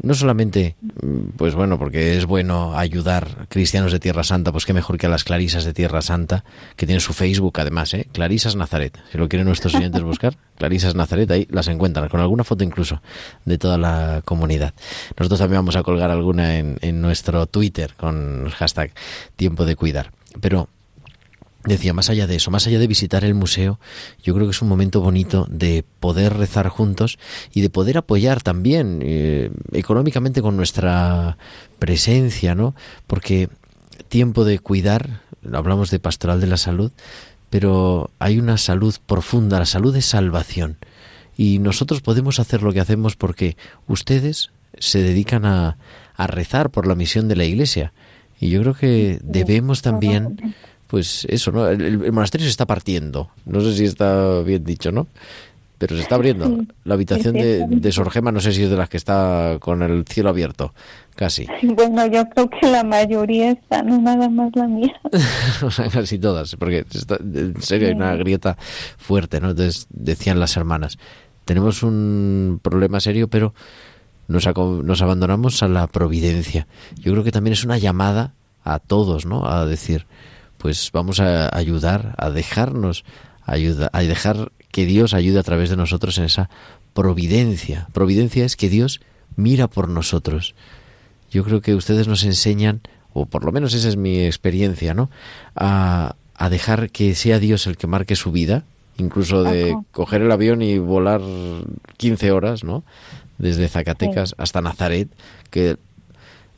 no solamente, mm, pues bueno, porque es bueno ayudar cristianos de Tierra Santa, pues qué mejor que a las Clarisas de Tierra Santa, que tienen su Facebook además, ¿eh? Clarisas Nazaret. Si lo quieren nuestros oyentes buscar, Clarisas Nazaret, ahí las encuentran, con alguna foto incluso de toda la comunidad. Nosotros también vamos a colgar alguna en, en nuestro Twitter con el hashtag Tiempo de Cuidar. Pero Decía, más allá de eso, más allá de visitar el museo, yo creo que es un momento bonito de poder rezar juntos y de poder apoyar también eh, económicamente con nuestra presencia, ¿no? Porque tiempo de cuidar, hablamos de pastoral de la salud, pero hay una salud profunda, la salud de salvación. Y nosotros podemos hacer lo que hacemos porque ustedes se dedican a, a rezar por la misión de la Iglesia. Y yo creo que debemos también pues eso, ¿no? El, el monasterio se está partiendo. No sé si está bien dicho, ¿no? Pero se está abriendo. Sí, La habitación de, de Sor Gema no sé si es de las que está con el cielo abierto, casi. Bueno, yo creo que la mayoría está, no nada más la mía. o sea, casi todas, porque está- en serio hay una grieta fuerte, ¿no? Entonces decían las hermanas, tenemos un problema serio, pero nos, nos abandonamos a la providencia. Yo creo que también es una llamada a todos, ¿no? A decir, pues vamos a ayudar, a dejarnos, ayuda, a dejar que Dios ayude a través de nosotros en esa providencia. Providencia es que Dios mira por nosotros. Yo creo que ustedes nos enseñan, o por lo menos esa es mi experiencia, ¿no? A, a dejar que sea Dios el que marque su vida, incluso de Ajá. coger el avión y volar 15 horas, ¿no? Desde Zacatecas Sí. hasta Nazaret, que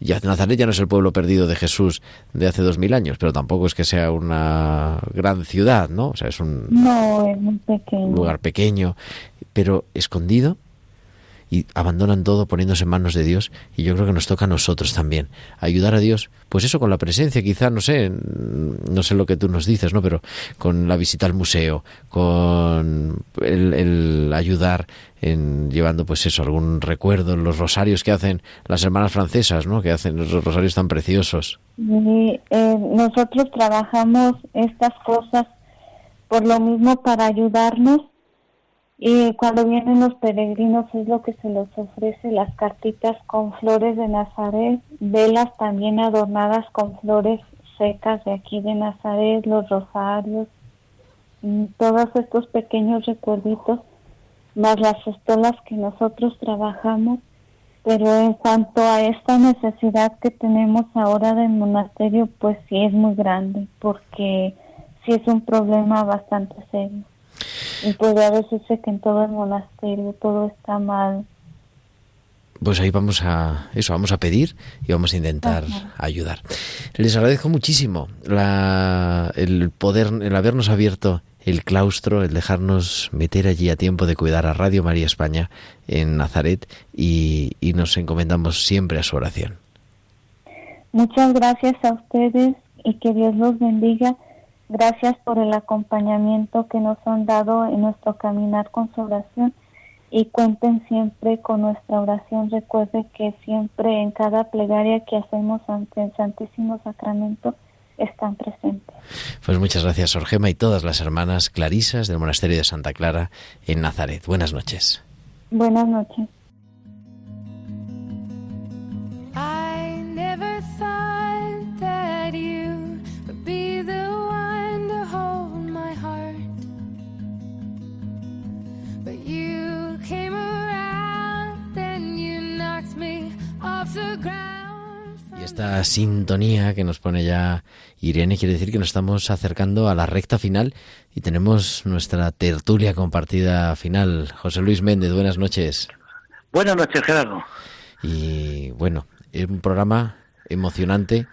ya Nazaret ya no es el pueblo perdido de Jesús de hace dos mil años, pero tampoco es que sea una gran ciudad, ¿no? O sea, es un, No, es muy pequeño. un lugar pequeño, pero escondido y abandonan todo poniéndose en manos de Dios y yo creo que nos toca a nosotros también ayudar a Dios pues eso con la presencia quizá no sé no sé lo que tú nos dices no pero con la visita al museo con el, ayudar en llevando pues eso algún recuerdo los rosarios que hacen las hermanas francesas no que hacen esos rosarios tan preciosos. Y, eh, nosotros trabajamos estas cosas por lo mismo para ayudarnos y cuando vienen los peregrinos es lo que se les ofrece, las cartitas con flores de Nazaret, velas también adornadas con flores secas de aquí de Nazaret, los rosarios, mm, todos estos pequeños recuerditos, más las estolas que nosotros trabajamos pero en cuanto a esta necesidad que tenemos ahora del monasterio, pues sí es muy grande, porque sí es un problema bastante serio. Y podría decirse que en todo el monasterio todo está mal. pues ahí vamos a eso vamos a pedir y vamos a intentar ayudar les agradezco muchísimo la, el poder el habernos abierto el claustro el dejarnos meter allí a tiempo de cuidar a Radio María España en Nazaret y, y nos encomendamos siempre a su oración Muchas gracias a ustedes y que Dios los bendiga. Gracias por el acompañamiento que nos han dado en nuestro caminar con su oración y cuenten siempre con nuestra oración. Recuerde que siempre en cada plegaria que hacemos ante el Santísimo Sacramento están presentes. pues muchas gracias Sor Gema y todas las hermanas clarisas del monasterio de Santa Clara en Nazaret buenas noches Buenas noches. Esta sintonía que nos pone ya Irene quiere decir que nos estamos acercando a la recta final y tenemos nuestra tertulia compartida final. José Luis Méndez, buenas noches. Buenas noches, Gerardo. Y bueno, es un programa emocionante,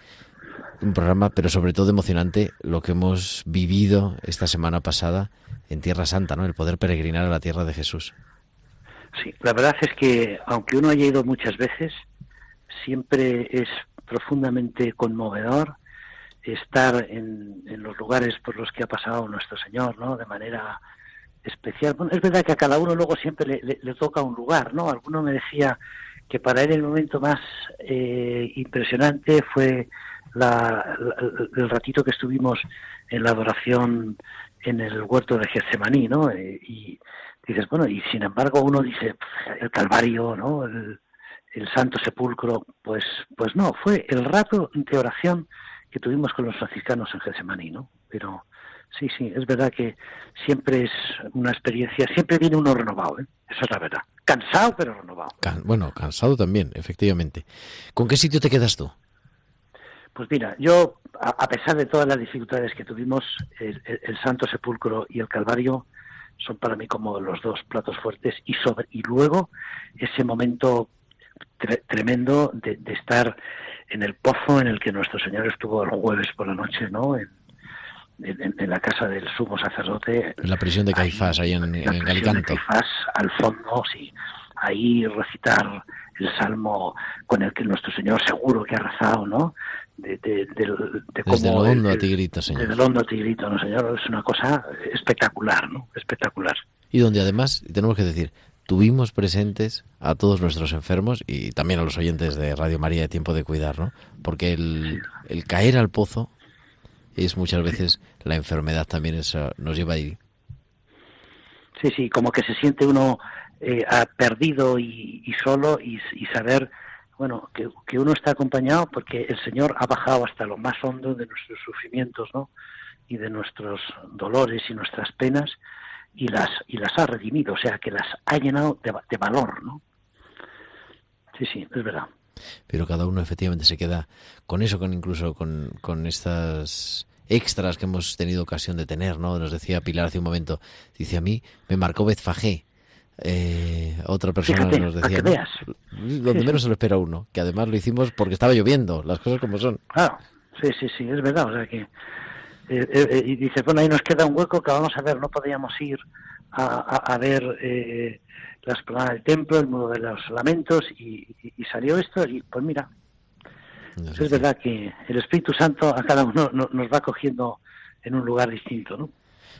un programa, pero sobre todo emocionante lo que hemos vivido esta semana pasada en Tierra Santa, ¿no? El poder peregrinar a la tierra de Jesús. Sí, la verdad es que aunque uno haya ido muchas veces, siempre es profundamente conmovedor estar en, los lugares por los que ha pasado nuestro Señor, ¿no? De manera especial. Bueno, es verdad que a cada uno luego siempre le, toca un lugar, ¿no? Alguno me decía que para él el momento más eh, impresionante fue el ratito que estuvimos en la adoración en el huerto de Getsemaní, ¿no? Eh, y dices, bueno, y sin embargo uno dice, el Calvario, ¿no? El, el Santo Sepulcro, pues, pues no, fue el rato de oración que tuvimos con los franciscanos en Getsemaní, ¿no? Pero sí, sí, es verdad que siempre es una experiencia, siempre viene uno renovado, ¿eh? Esa es la verdad. Cansado, pero renovado. bueno, cansado también, efectivamente. ¿Con qué sitio te quedas tú? Pues mira, yo, a, pesar de todas las dificultades que tuvimos, el, Santo Sepulcro y el Calvario son para mí como los dos platos fuertes y sobre y luego ese momento tremendo de, estar en el pozo en el que nuestro Señor estuvo el jueves por la noche, ¿no? En, la casa del sumo sacerdote. En la prisión de Caifás, ahí, en, en. Caifás, al fondo, sí. Ahí recitar el salmo con el que nuestro Señor seguro que ha rezado, ¿no? De, de, desde lo hondo a ti grito, Señor. Desde lo hondo a ti grito, ¿no, Señor? Es una cosa espectacular, ¿no? Espectacular. Y donde además, tenemos que decir, tuvimos presentes a todos nuestros enfermos y también a los oyentes de Radio María de Tiempo de Cuidar, ¿no? Porque el, caer al pozo es muchas veces la enfermedad también eso nos lleva ahí. Sí, sí, como que se siente uno eh, perdido y, solo y, saber, bueno, que, que, uno está acompañado porque el Señor ha bajado hasta lo más hondo de nuestros sufrimientos, ¿no? Y de nuestros dolores y nuestras penas y las y las ha redimido, o sea, que las ha llenado de, valor, ¿no? Sí, sí, es verdad. Pero cada uno efectivamente se queda con eso, con incluso con, con estas extras que hemos tenido ocasión de tener, ¿no? Nos decía Pilar hace un momento, dice a mí, me marcó Betfagé. Eh, otra persona nos decía, donde menos se lo espera uno, que además lo hicimos porque estaba lloviendo, las cosas como son. Claro, sí, sí, sí, es verdad, o sea que eh, eh, eh, y dice, bueno, ahí nos queda un hueco que vamos a ver, no podíamos ir a, ver la explanada del templo, el modo de los lamentos, y, salió esto, y pues mira, es verdad que el Espíritu Santo a cada uno nos va cogiendo en un lugar distinto, ¿no?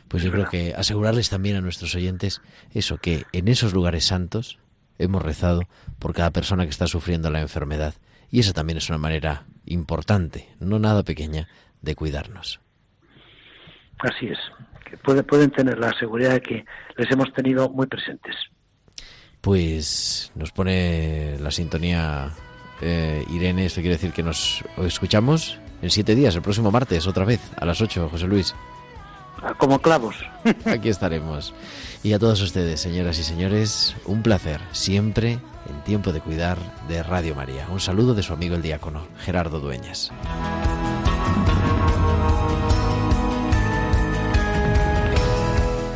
Pues yo creo que asegurarles también a nuestros oyentes eso, que en esos lugares santos hemos rezado por cada persona que está sufriendo la enfermedad. Y esa también es una manera importante, no nada pequeña, de cuidarnos. Así es, que pueden tener la seguridad de que les hemos tenido muy presentes. Pues nos pone la sintonía eh, Irene, esto quiere decir que nos escuchamos en siete días, el próximo martes, otra vez, a las ocho, José Luis. Ah, como clavos. Aquí estaremos. Y a todos ustedes, señoras y señores, un placer, siempre en tiempo de cuidar de Radio María. Un saludo de su amigo el diácono, Gerardo Dueñas.